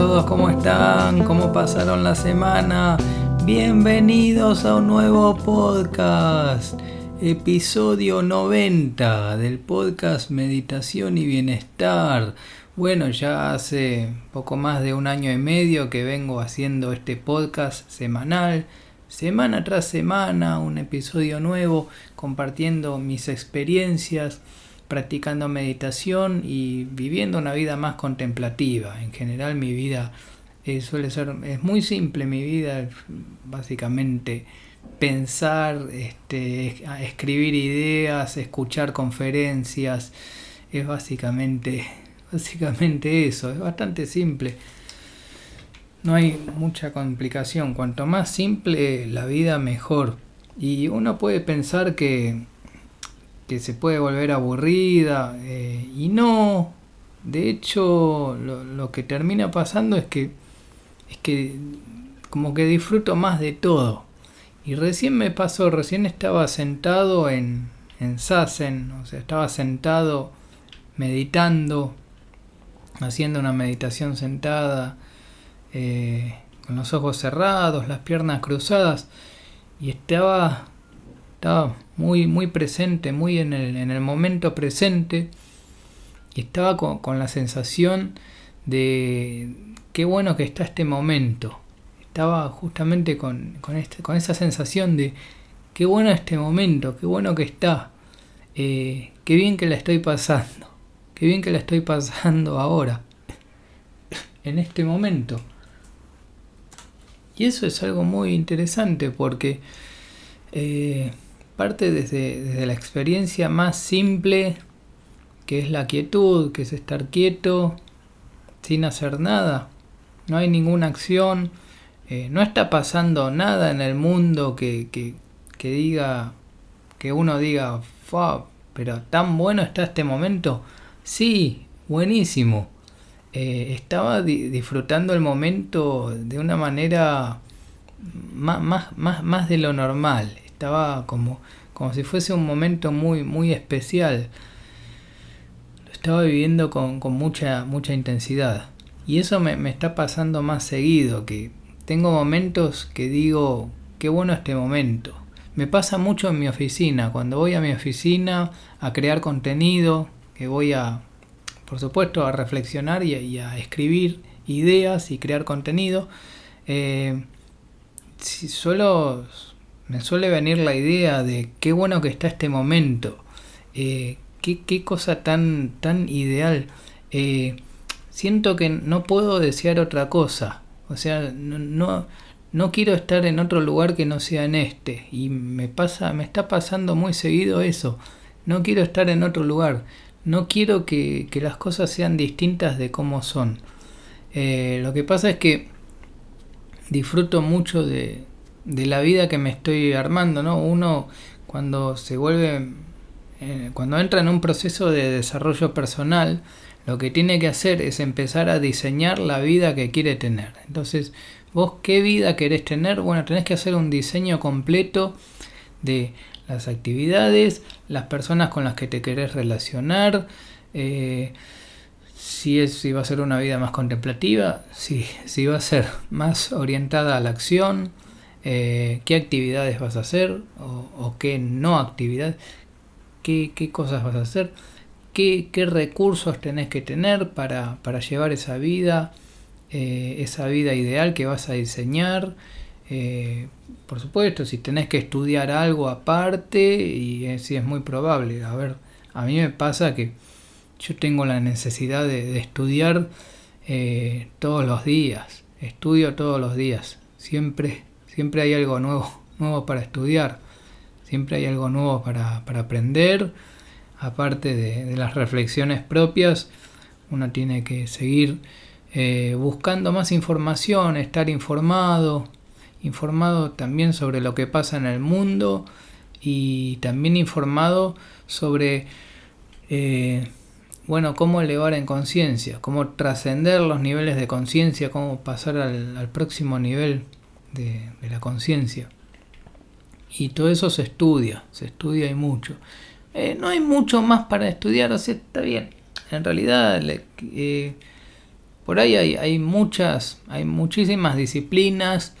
todos, ¿cómo están? ¿Cómo pasaron la semana? Bienvenidos a un nuevo podcast, episodio 90 del podcast Meditación y Bienestar. Bueno, ya hace poco más de un año y medio que vengo haciendo este podcast semanal, semana tras semana, un episodio nuevo, compartiendo mis experiencias practicando meditación y viviendo una vida más contemplativa. En general mi vida eh, suele ser, es muy simple mi vida, básicamente pensar, este, escribir ideas, escuchar conferencias, es básicamente, básicamente eso, es bastante simple. No hay mucha complicación, cuanto más simple la vida mejor. Y uno puede pensar que que se puede volver aburrida eh, y no. De hecho lo, que termina pasando es que es que como que disfruto más de todo. Y recién me pasó recién estaba sentado en en Sassen o sea estaba sentado meditando haciendo una meditación sentada eh, con los ojos cerrados las piernas cruzadas y estaba estaba muy, muy presente, muy en el, en el momento presente, y estaba con, la sensación de qué bueno que está este momento. Estaba justamente con, con, este, con esa sensación de qué bueno este momento, qué bueno que está, eh, qué bien que la estoy pasando, qué bien que la estoy pasando ahora, en este momento. Y eso es algo muy interesante porque eh, parte desde, la experiencia más simple, que es la quietud, que es estar quieto, sin hacer nada. No hay ninguna acción, eh, no está pasando nada en el mundo que, que, diga, que uno diga, pero tan bueno está este momento. Sí, buenísimo. Eh, estaba disfrutando el momento de una manera más, más, más, más de lo normal estaba como, como si fuese un momento muy, muy especial. Lo estaba viviendo con, mucha, mucha intensidad. Y eso me, está pasando más seguido, que tengo momentos que digo, qué bueno este momento. Me pasa mucho en mi oficina, cuando voy a mi oficina a crear contenido, que voy a, por supuesto, a reflexionar y a, escribir ideas y crear contenido. Eh, si solo me suele venir la idea de qué bueno que está este momento, eh, qué, cosa tan, tan ideal. Eh, siento que no puedo desear otra cosa, o sea, no, no, quiero estar en otro lugar que no sea en este, y me, pasa, me está pasando muy seguido eso, no quiero estar en otro lugar, no quiero que, las cosas sean distintas de cómo son. Eh, lo que pasa es que disfruto mucho de, de la vida que me estoy armando, ¿no? Uno cuando se vuelve, eh, cuando entra en un proceso de desarrollo personal, lo que tiene que hacer es empezar a diseñar la vida que quiere tener. Entonces, vos qué vida querés tener? Bueno, tenés que hacer un diseño completo de las actividades, las personas con las que te querés relacionar, eh, si, es, si va a ser una vida más contemplativa, si, si va a ser más orientada a la acción, eh, qué actividades vas a hacer o, qué no actividades, qué, cosas vas a hacer, qué, recursos tenés que tener para, llevar esa vida, eh, esa vida ideal que vas a diseñar. Eh, por supuesto, si tenés que estudiar algo aparte, y si es muy probable, a ver, a mí me pasa que yo tengo la necesidad de, estudiar todos los días, estudio todos los días, siempre Siempre hay algo nuevo, nuevo para estudiar, siempre hay algo nuevo para, aprender, aparte de, las reflexiones propias, uno tiene que seguir eh, buscando más información, estar informado, informado también sobre lo que pasa en el mundo y también informado sobre eh, bueno, cómo elevar en conciencia, cómo trascender los niveles de conciencia, cómo pasar al próximo nivel de, la conciencia. Y todo eso se estudia, se estudia y mucho. Eh, no hay mucho más para estudiar, sea, está bien. En realidad, eh, por ahí hay, muchas, hay muchísimas disciplinas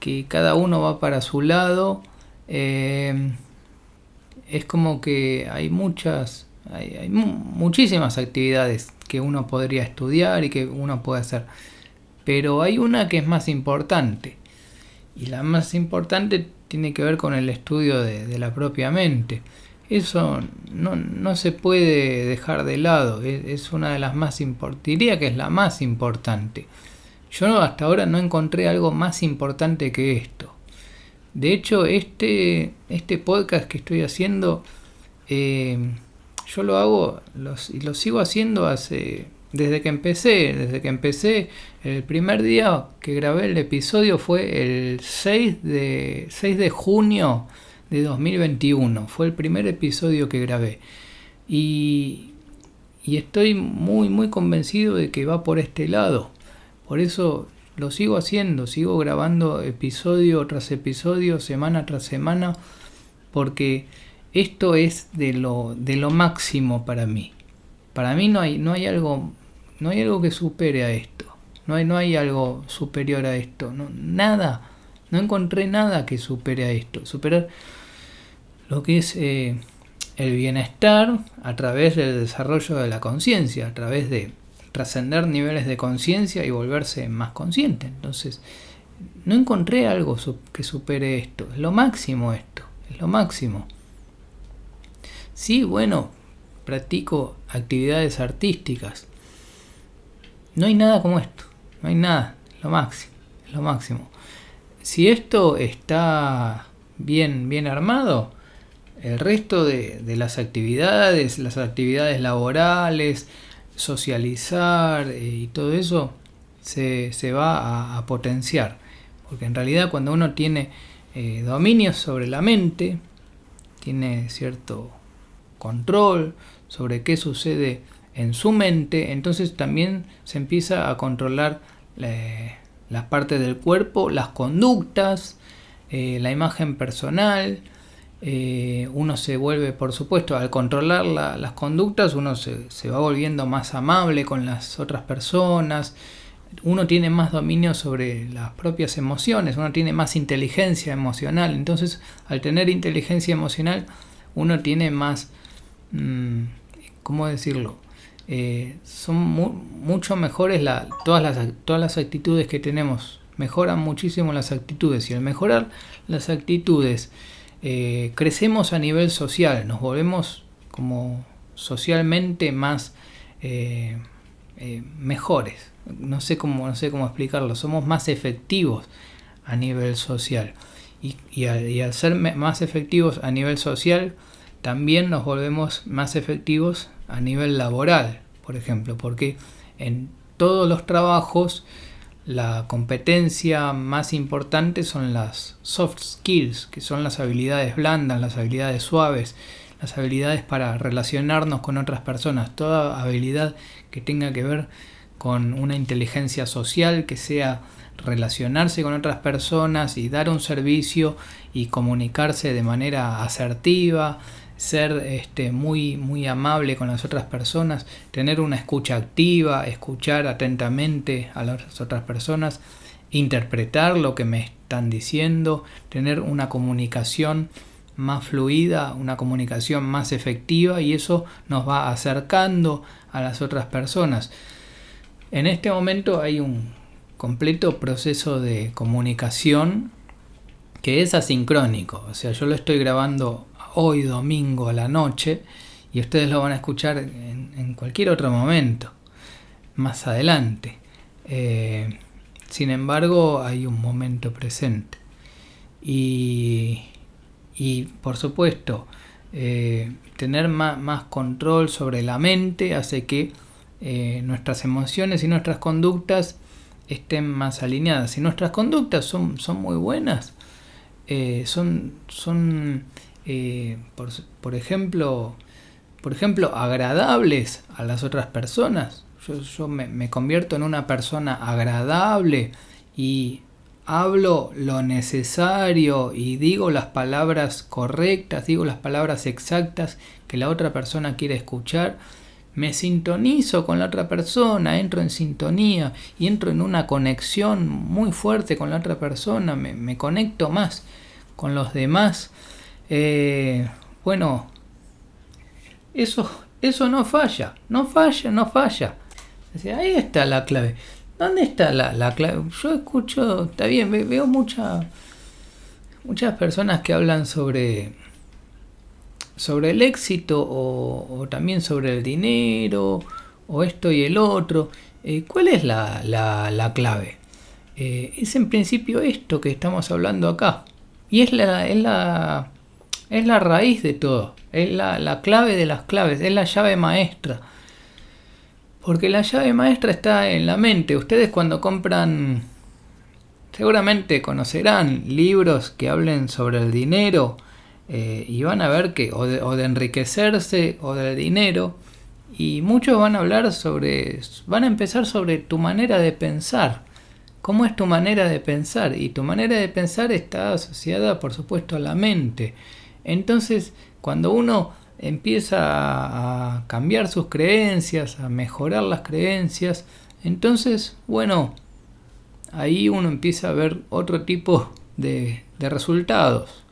que cada uno va para su lado. Eh, es como que hay muchas, hay, muchísimas actividades que uno podría estudiar y que uno puede hacer. Pero hay una que es más importante. Y la más importante tiene que ver con el estudio de la propia mente. Eso no, no, se puede dejar de lado, es, una de las más importantes, diría que es la más importante. Yo hasta ahora no encontré algo más importante que esto. De hecho, este, este podcast que estoy haciendo, eh, yo lo hago y lo sigo haciendo hace desde que empecé. Desde que empecé, el primer día que grabé el episodio fue el 6 de, 6 de junio de 2021. Fue el primer episodio que grabé. Y, y estoy muy, muy convencido de que va por este lado. Por eso lo sigo haciendo, sigo grabando episodio tras episodio, semana tras semana, porque esto es de lo, de lo máximo para mí. Para mí no hay, no hay algo, no hay algo que supere a esto. No hay, no hay algo superior a esto. No, nada. No encontré nada que supere a esto. Superar lo que es eh, el bienestar a través del desarrollo de la conciencia, a través de trascender niveles de conciencia y volverse más consciente. Entonces, no encontré algo que supere esto. Es lo máximo esto, es lo máximo. Sí, bueno, practico actividades artísticas. No hay nada como esto, no hay nada, lo máximo, lo máximo. Si esto está bien, bien armado, el resto de, las actividades, las actividades laborales, socializar eh, y todo eso se, va a, potenciar. Porque en realidad cuando uno tiene eh, dominio sobre la mente, tiene cierto control sobre qué sucede en su mente, entonces también se empieza a controlar las partes del cuerpo, las conductas, eh, la imagen personal, eh, uno se vuelve, por supuesto, al controlar las conductas, uno se, va volviendo más amable con las otras personas, uno tiene más dominio sobre las propias emociones, uno tiene más inteligencia emocional, entonces al tener inteligencia emocional uno tiene más, mm, ¿cómo decirlo? Eh, son mucho mejores todas, las, actitudes que tenemos, mejoran muchísimo las actitudes y al mejorar las actitudes, eh, crecemos a nivel social, nos volvemos como socialmente más eh, mejores. No sé, cómo, no sé cómo explicarlo, somos más efectivos a nivel social. Y, al, ser más efectivos a nivel social, también nos volvemos más efectivos a nivel laboral, por ejemplo, porque en todos los trabajos la competencia más importante son las soft skills, que son las habilidades blandas, las habilidades suaves, las habilidades para relacionarnos con otras personas, toda habilidad que tenga que ver con una inteligencia social, que sea relacionarse con otras personas y dar un servicio y comunicarse de manera asertiva, ser este, muy, muy amable con las otras personas, tener una escucha activa, escuchar atentamente a las otras personas, interpretar lo que me están diciendo, tener una comunicación más fluida, una comunicación más efectiva y eso nos va acercando a las otras personas. En este momento hay un completo proceso de comunicación que es asincrónico, o sea, yo lo estoy grabando hoy domingo a la noche y ustedes lo van a escuchar en, cualquier otro momento, más adelante. Eh, sin embargo, hay un momento presente. Y, y por supuesto, eh, tener más, control sobre la mente hace que eh, nuestras emociones y nuestras conductas estén más alineadas. Si nuestras conductas son, son muy buenas, son, son eh, por, ejemplo, por ejemplo, agradables a las otras personas. Yo, me, convierto en una persona agradable y hablo lo necesario y digo las palabras correctas, digo las palabras exactas que la otra persona quiere escuchar. me sintonizo con la otra persona, entro en sintonía y entro en una conexión muy fuerte con la otra persona, me, conecto más con los demás. Eh, bueno, eso, eso no falla, no falla, no falla. ahí está la clave. ¿Dónde está la, clave? Yo escucho, está bien, veo mucha, muchas personas que hablan sobre sobre el éxito o, también sobre el dinero o esto y el otro. Eh, ¿Cuál es la, la, clave? Eh, es en principio esto que estamos hablando acá. Y es la, es la, es la raíz de todo. Es la, la clave de las claves. Es la llave maestra. Porque la llave maestra está en la mente. Ustedes cuando compran, seguramente conocerán libros que hablen sobre el dinero eh, y van a ver que o de, enriquecerse o del dinero y muchos van a hablar sobre, van a empezar sobre tu manera de pensar, cómo es tu manera de pensar y tu manera de pensar está asociada por supuesto a la mente. Entonces cuando uno empieza a cambiar sus creencias, a mejorar las creencias, entonces bueno, ahí uno empieza a ver otro tipo de resultados.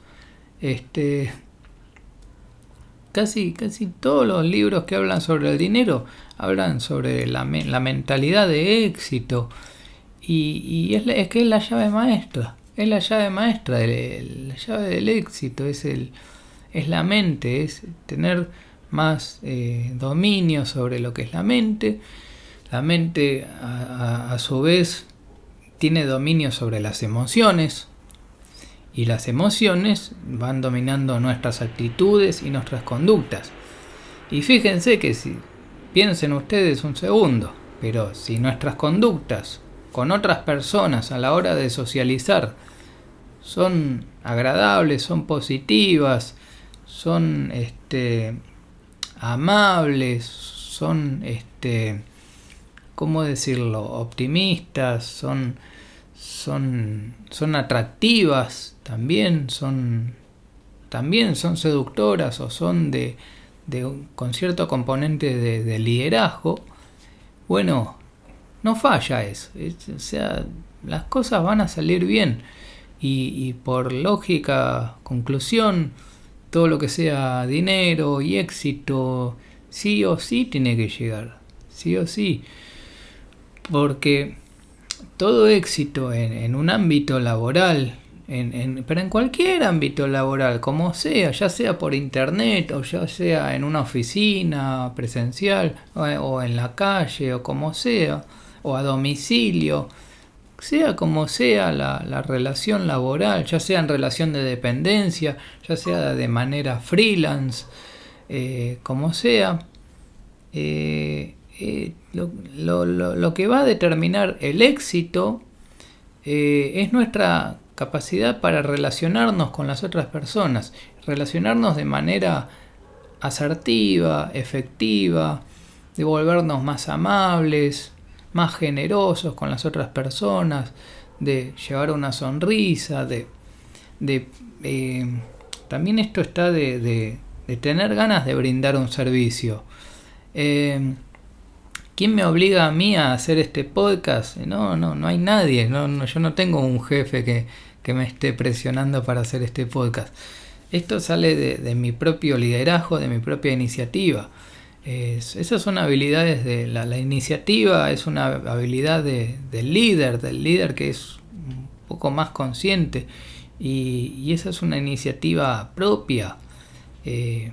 Este, casi, casi todos los libros que hablan sobre el dinero hablan sobre la, mentalidad de éxito. Y, es, que es la llave maestra. Es la llave maestra, la llave del éxito. Es, el, es la mente, es tener más eh, dominio sobre lo que es la mente. La mente a su vez tiene dominio sobre las emociones, y las emociones van dominando nuestras actitudes y nuestras conductas. Y fíjense que si piensen ustedes un segundo, pero si nuestras conductas con otras personas a la hora de socializar son agradables, son positivas, son este amables, son este ¿cómo decirlo? optimistas, son son son atractivas, también son también son seductoras o son de, de con cierto componente de, liderazgo, bueno, no falla eso. o sea, las cosas van a salir bien. Y, y, por lógica, conclusión, todo lo que sea dinero y éxito, sí o sí tiene que llegar. Sí o sí. Porque todo éxito en, en un ámbito laboral, pero en cualquier ámbito laboral, como sea, ya sea por internet o ya sea en una oficina presencial o, en la calle o como sea, o a domicilio, sea como sea la, relación laboral, ya sea en relación de dependencia, ya sea de manera freelance, eh, como sea, eh, eh, lo, que va a determinar el éxito es nuestra capacidad para relacionarnos con las otras personas, relacionarnos de manera asertiva, efectiva, de volvernos más amables, más generosos con las otras personas, de llevar una sonrisa, de, de eh, también esto está de, de, tener ganas de brindar un servicio. Eh, ¿Quién me obliga a mí a hacer este podcast? No, no, no hay nadie. No, yo no tengo un jefe que, que me esté presionando para hacer este podcast. Esto sale de, mi propio liderazgo, de mi propia iniciativa. Esas son habilidades de la, iniciativa, es una habilidad del líder, del líder que es un poco más consciente y, esa es una iniciativa propia. Eh,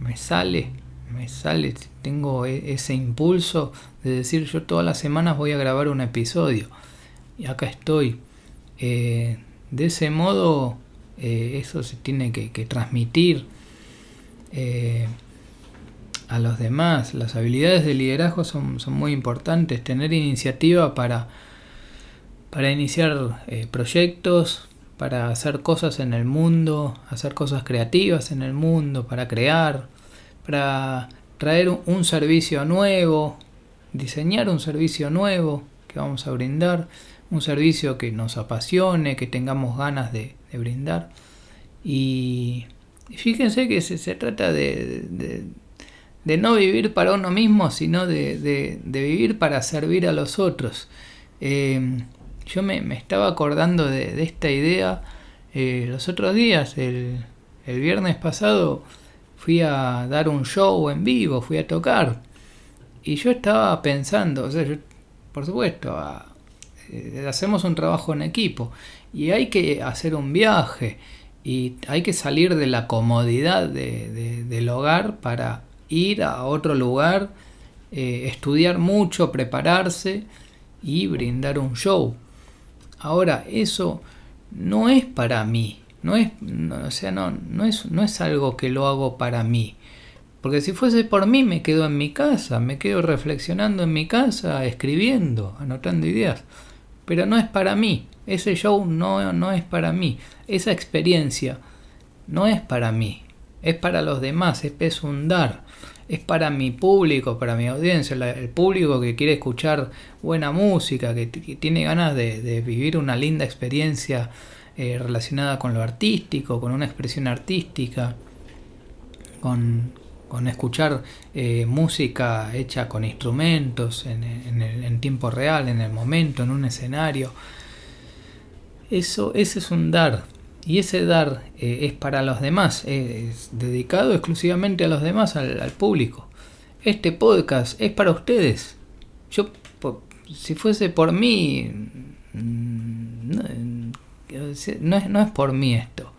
me sale, me sale, tengo e, ese impulso de decir yo todas las semanas voy a grabar un episodio y acá estoy. Eh, de ese modo, eh, eso se tiene que, transmitir a los demás. Las habilidades de liderazgo son, muy importantes. Tener iniciativa para, para iniciar eh, proyectos, para hacer cosas en el mundo, hacer cosas creativas en el mundo, para crear, para traer un servicio nuevo, diseñar un servicio nuevo que vamos a brindar un servicio que nos apasione, que tengamos ganas de, brindar. Y, fíjense que se, trata de, de no vivir para uno mismo, sino de, vivir para servir a los otros. Eh, yo me, estaba acordando de, esta idea eh, los otros días, el, viernes pasado fui a dar un show en vivo, fui a tocar. Y yo estaba pensando, o sea, por supuesto, eh, hacemos un trabajo en equipo y hay que hacer un viaje y hay que salir de la comodidad del hogar para ir a otro lugar, eh, estudiar mucho, prepararse y brindar un show. Ahora, eso no es para mí, no es, o sea, no, no, es, no es algo que lo hago para mí. Porque si fuese por mí me quedo en mi casa, me quedo reflexionando en mi casa, escribiendo, anotando ideas. Pero no es para mí, ese show no, no es para mí, esa experiencia no es para mí, es para los demás, es un dar es para mi público, para mi audiencia, el público que quiere escuchar buena música, que, tiene ganas de, vivir una linda experiencia eh, relacionada con lo artístico, con una expresión artística, con, escuchar eh, música hecha con instrumentos en, en, tiempo real, en el momento, en un escenario. Eso, ese es un dar, y ese dar eh, es para los demás, es dedicado exclusivamente a los demás, al, público. Este podcast es para ustedes. Yo, si fuese por mí, mm, no, es, no es por mí esto,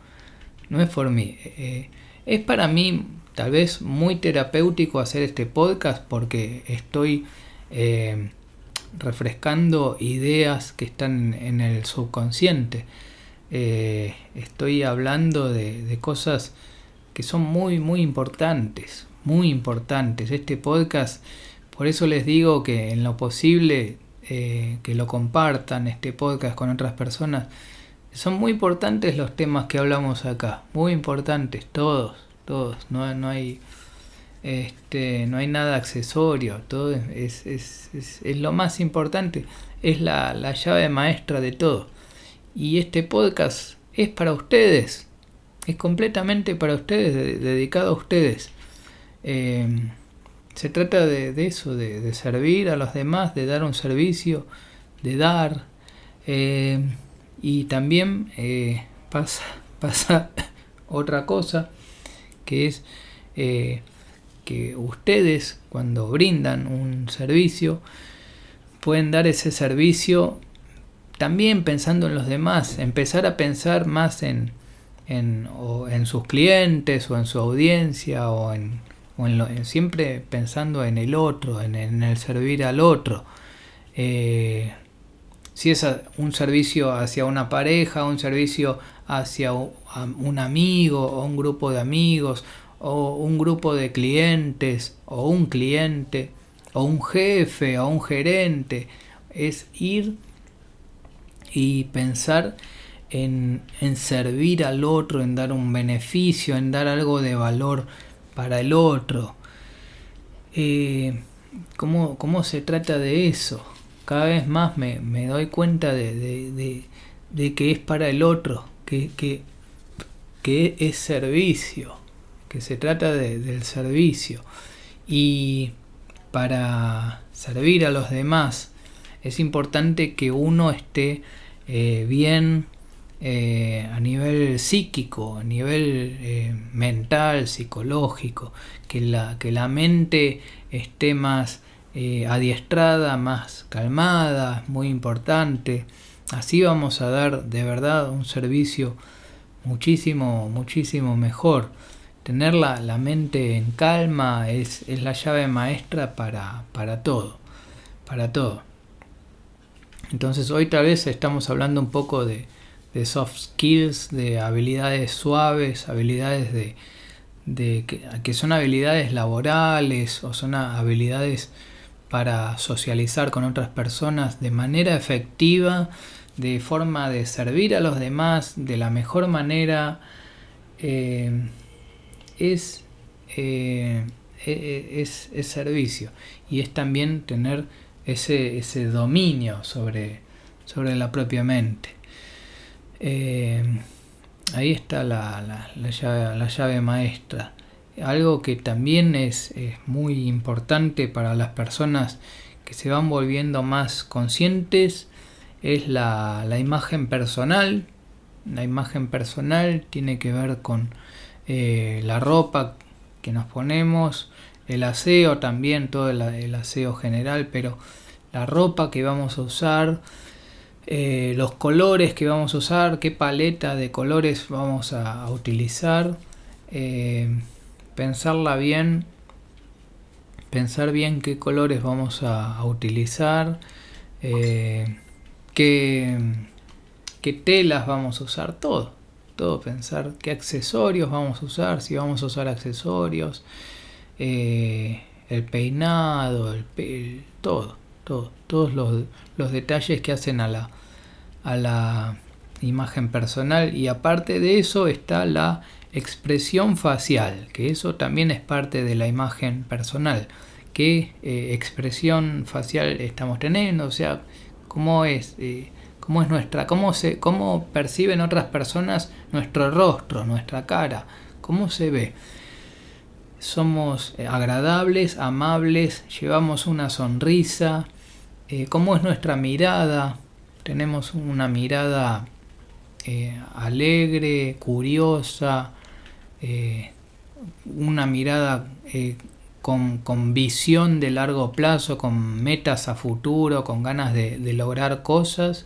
no es por mí. Eh, es para mí tal vez muy terapéutico hacer este podcast porque estoy eh, refrescando ideas que están en el subconsciente eh, estoy hablando de, cosas que son muy, muy importantes, muy importantes. Este podcast, por eso les digo que en lo posible eh, que lo compartan, este podcast con otras personas. Son muy importantes los temas que hablamos acá, muy importantes, todos, todos. No, no hay este, no hay nada accesorio, todo es, es, es, lo más importante, es la, la llave maestra de todo. Y este podcast es para ustedes, es completamente para ustedes, dedicado a ustedes. Em, se trata de, eso, de, servir a los demás, de dar un servicio, de dar. Em, y también eh, pasa, pasa otra cosa, que es eh, que ustedes cuando brindan un servicio, pueden dar ese servicio también pensando en los demás, empezar a pensar más en, en, sus clientes o en su audiencia o en, o en, siempre pensando en el otro, en, el servir al otro. Eh, si es un servicio hacia una pareja, un servicio hacia un amigo o un grupo de amigos o un grupo de clientes o un cliente o un jefe o un gerente, es ir y pensar en, servir al otro, en dar un beneficio, en dar algo de valor para el otro. Eh, ¿cómo, se trata de eso? Cada vez más me, doy cuenta de, que es para el otro, que, que, que es servicio, que se trata del servicio. Y para servir a los demás es importante que uno esté eh, bien eh, a nivel psíquico, a nivel eh, mental, psicológico, que la, que la mente esté más adiestrada, más calmada, muy importante. Así vamos a dar de verdad un servicio muchísimo, muchísimo mejor. Tener la, la mente en calma es, es, la llave maestra para, para todo, para todo. Entonces hoy tal vez estamos hablando un poco de, soft skills, de habilidades suaves, habilidades de, que, son habilidades laborales o son habilidades para socializar con otras personas de manera efectiva, de forma de servir a los demás de la mejor manera, eh, eh, e, e, es, es servicio. Y es también tener ese, ese dominio sobre, sobre la propia mente. Eh, ahí está la, la, llave, la, llave, maestra. algo que también es, muy importante para las personas que se van volviendo más conscientes es la, imagen personal. La imagen personal tiene que ver con eh, la ropa que nos ponemos, el aseo también, todo el, aseo general, pero la ropa que vamos a usar, eh, los colores que vamos a usar, qué paleta de colores vamos a, utilizar, eh, pensarla bien, pensar bien qué colores vamos a, utilizar, eh, qué, qué telas vamos a usar, todo, todo pensar qué accesorios vamos a usar, si vamos a usar accesorios. Eh, el peinado, el, todo, todo, todos los, detalles que hacen a la, a la imagen personal y aparte de eso está la expresión facial, que eso también es parte de la imagen personal. ¿Qué eh, expresión facial estamos teniendo? O sea, cómo es, eh, cómo es nuestra, cómo se, cómo perciben otras personas nuestro rostro, nuestra cara, cómo se ve somos eh, agradables, amables, llevamos una sonrisa, eh, cómo es nuestra mirada, tenemos una mirada eh, alegre, curiosa, una mirada con, visión de largo plazo, con metas a futuro, con ganas de, lograr cosas,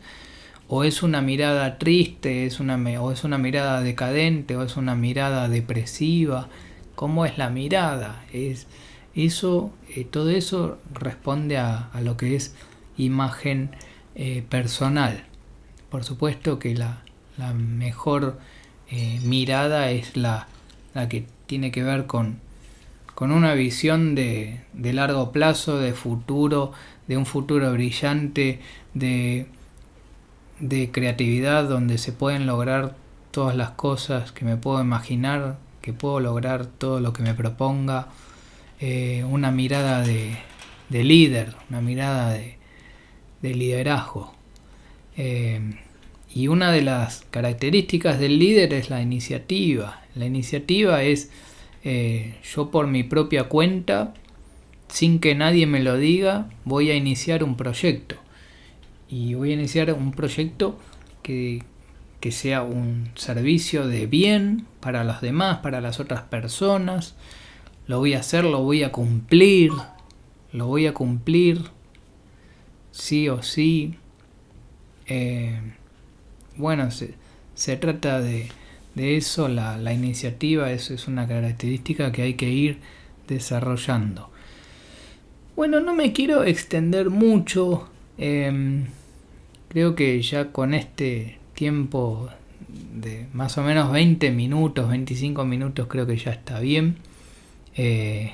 o es una mirada triste, es una, o es una mirada decadente, o es una mirada depresiva cómo es la mirada, es eso, eh, todo eso responde a, lo que es imagen eh, personal. Por supuesto que la, mejor eh, mirada es la, que tiene que ver con, con una visión de, de, largo plazo, de futuro, de un futuro brillante, de, de creatividad donde se pueden lograr todas las cosas que me puedo imaginar que puedo lograr todo lo que me proponga, eh, una mirada de, líder, una mirada de, liderazgo. Eh, y una de las características del líder es la iniciativa. La iniciativa es eh, yo por mi propia cuenta, sin que nadie me lo diga, voy a iniciar un proyecto. Y voy a iniciar un proyecto que, que sea un servicio de bien para los demás, para las otras personas. Lo voy a hacer, lo voy a cumplir, lo voy a cumplir, sí o sí. Eh, bueno, se, trata de, eso, la, iniciativa es, es, una característica que hay que ir desarrollando. Bueno, no me quiero extender mucho, em, creo que ya con este tiempo de más o menos 20 minutos, 25 minutos creo que ya está bien. Eh,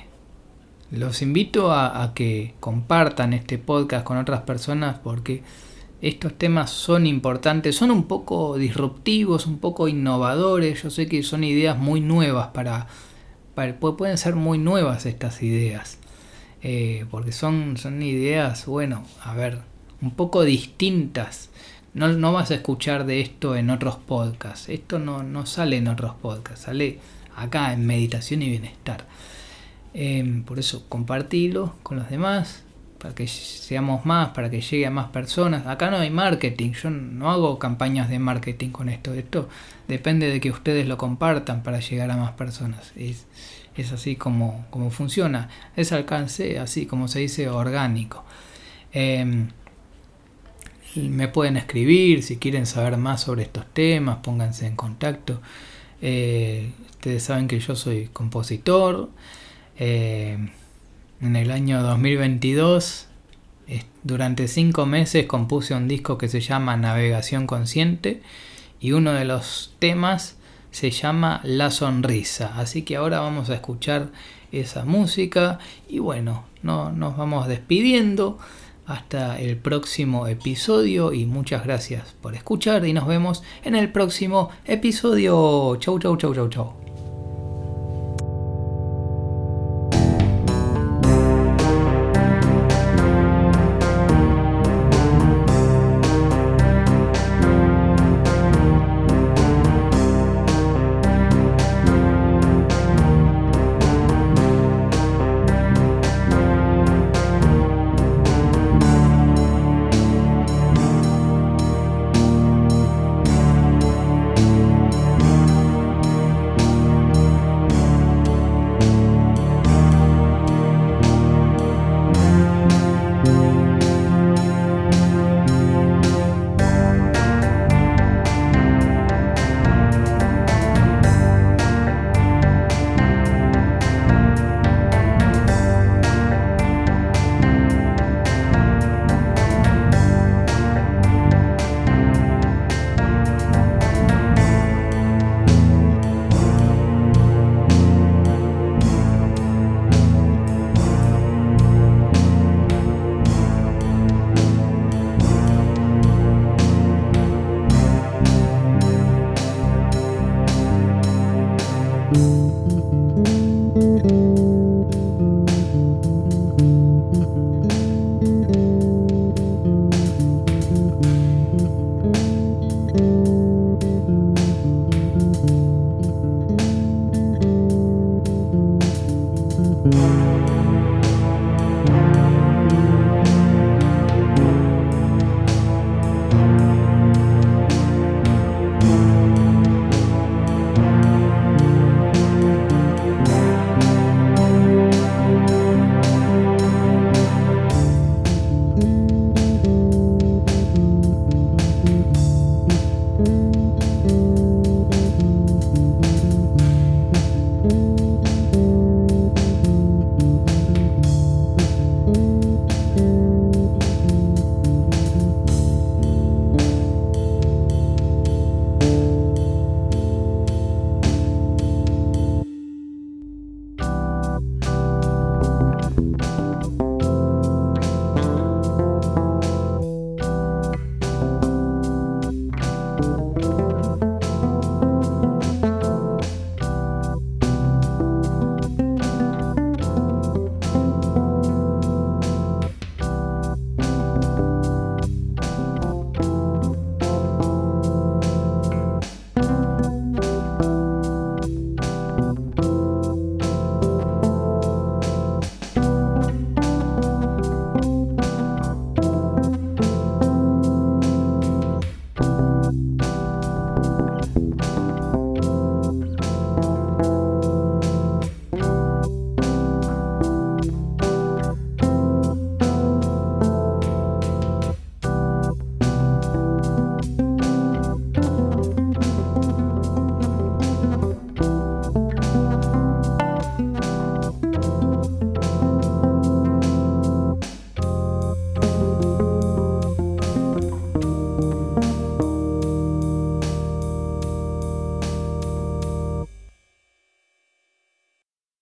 los invito a, que compartan este podcast con otras personas porque estos temas son importantes, son un poco disruptivos, un poco innovadores. Yo sé que son ideas muy nuevas para, pueden ser muy nuevas estas ideas. Eh, porque son, son ideas, bueno, a ver, un poco distintas no, vas a escuchar de esto en otros podcasts. Esto no, sale en otros podcasts, sale acá en Meditación y Bienestar. Em, por eso compartilo con los demás, para que seamos más, para que llegue a más personas. Acá no hay marketing, yo no hago campañas de marketing con esto. Esto depende de que ustedes lo compartan para llegar a más personas. Es, así como, como funciona. Es alcance, así como se dice, orgánico. Em, me pueden escribir si quieren saber más sobre estos temas, pónganse en contacto. Eh, ustedes saben que yo soy compositor. Eh, en el año 2022, durante cinco meses, compuse un disco que se llama Navegación Consciente y uno de los temas se llama La Sonrisa. Así que ahora vamos a escuchar esa música y bueno, no, nos vamos despidiendo. Hasta el próximo episodio y muchas gracias por escuchar y nos vemos en el próximo episodio. Chau, chau, chau, chau, chau.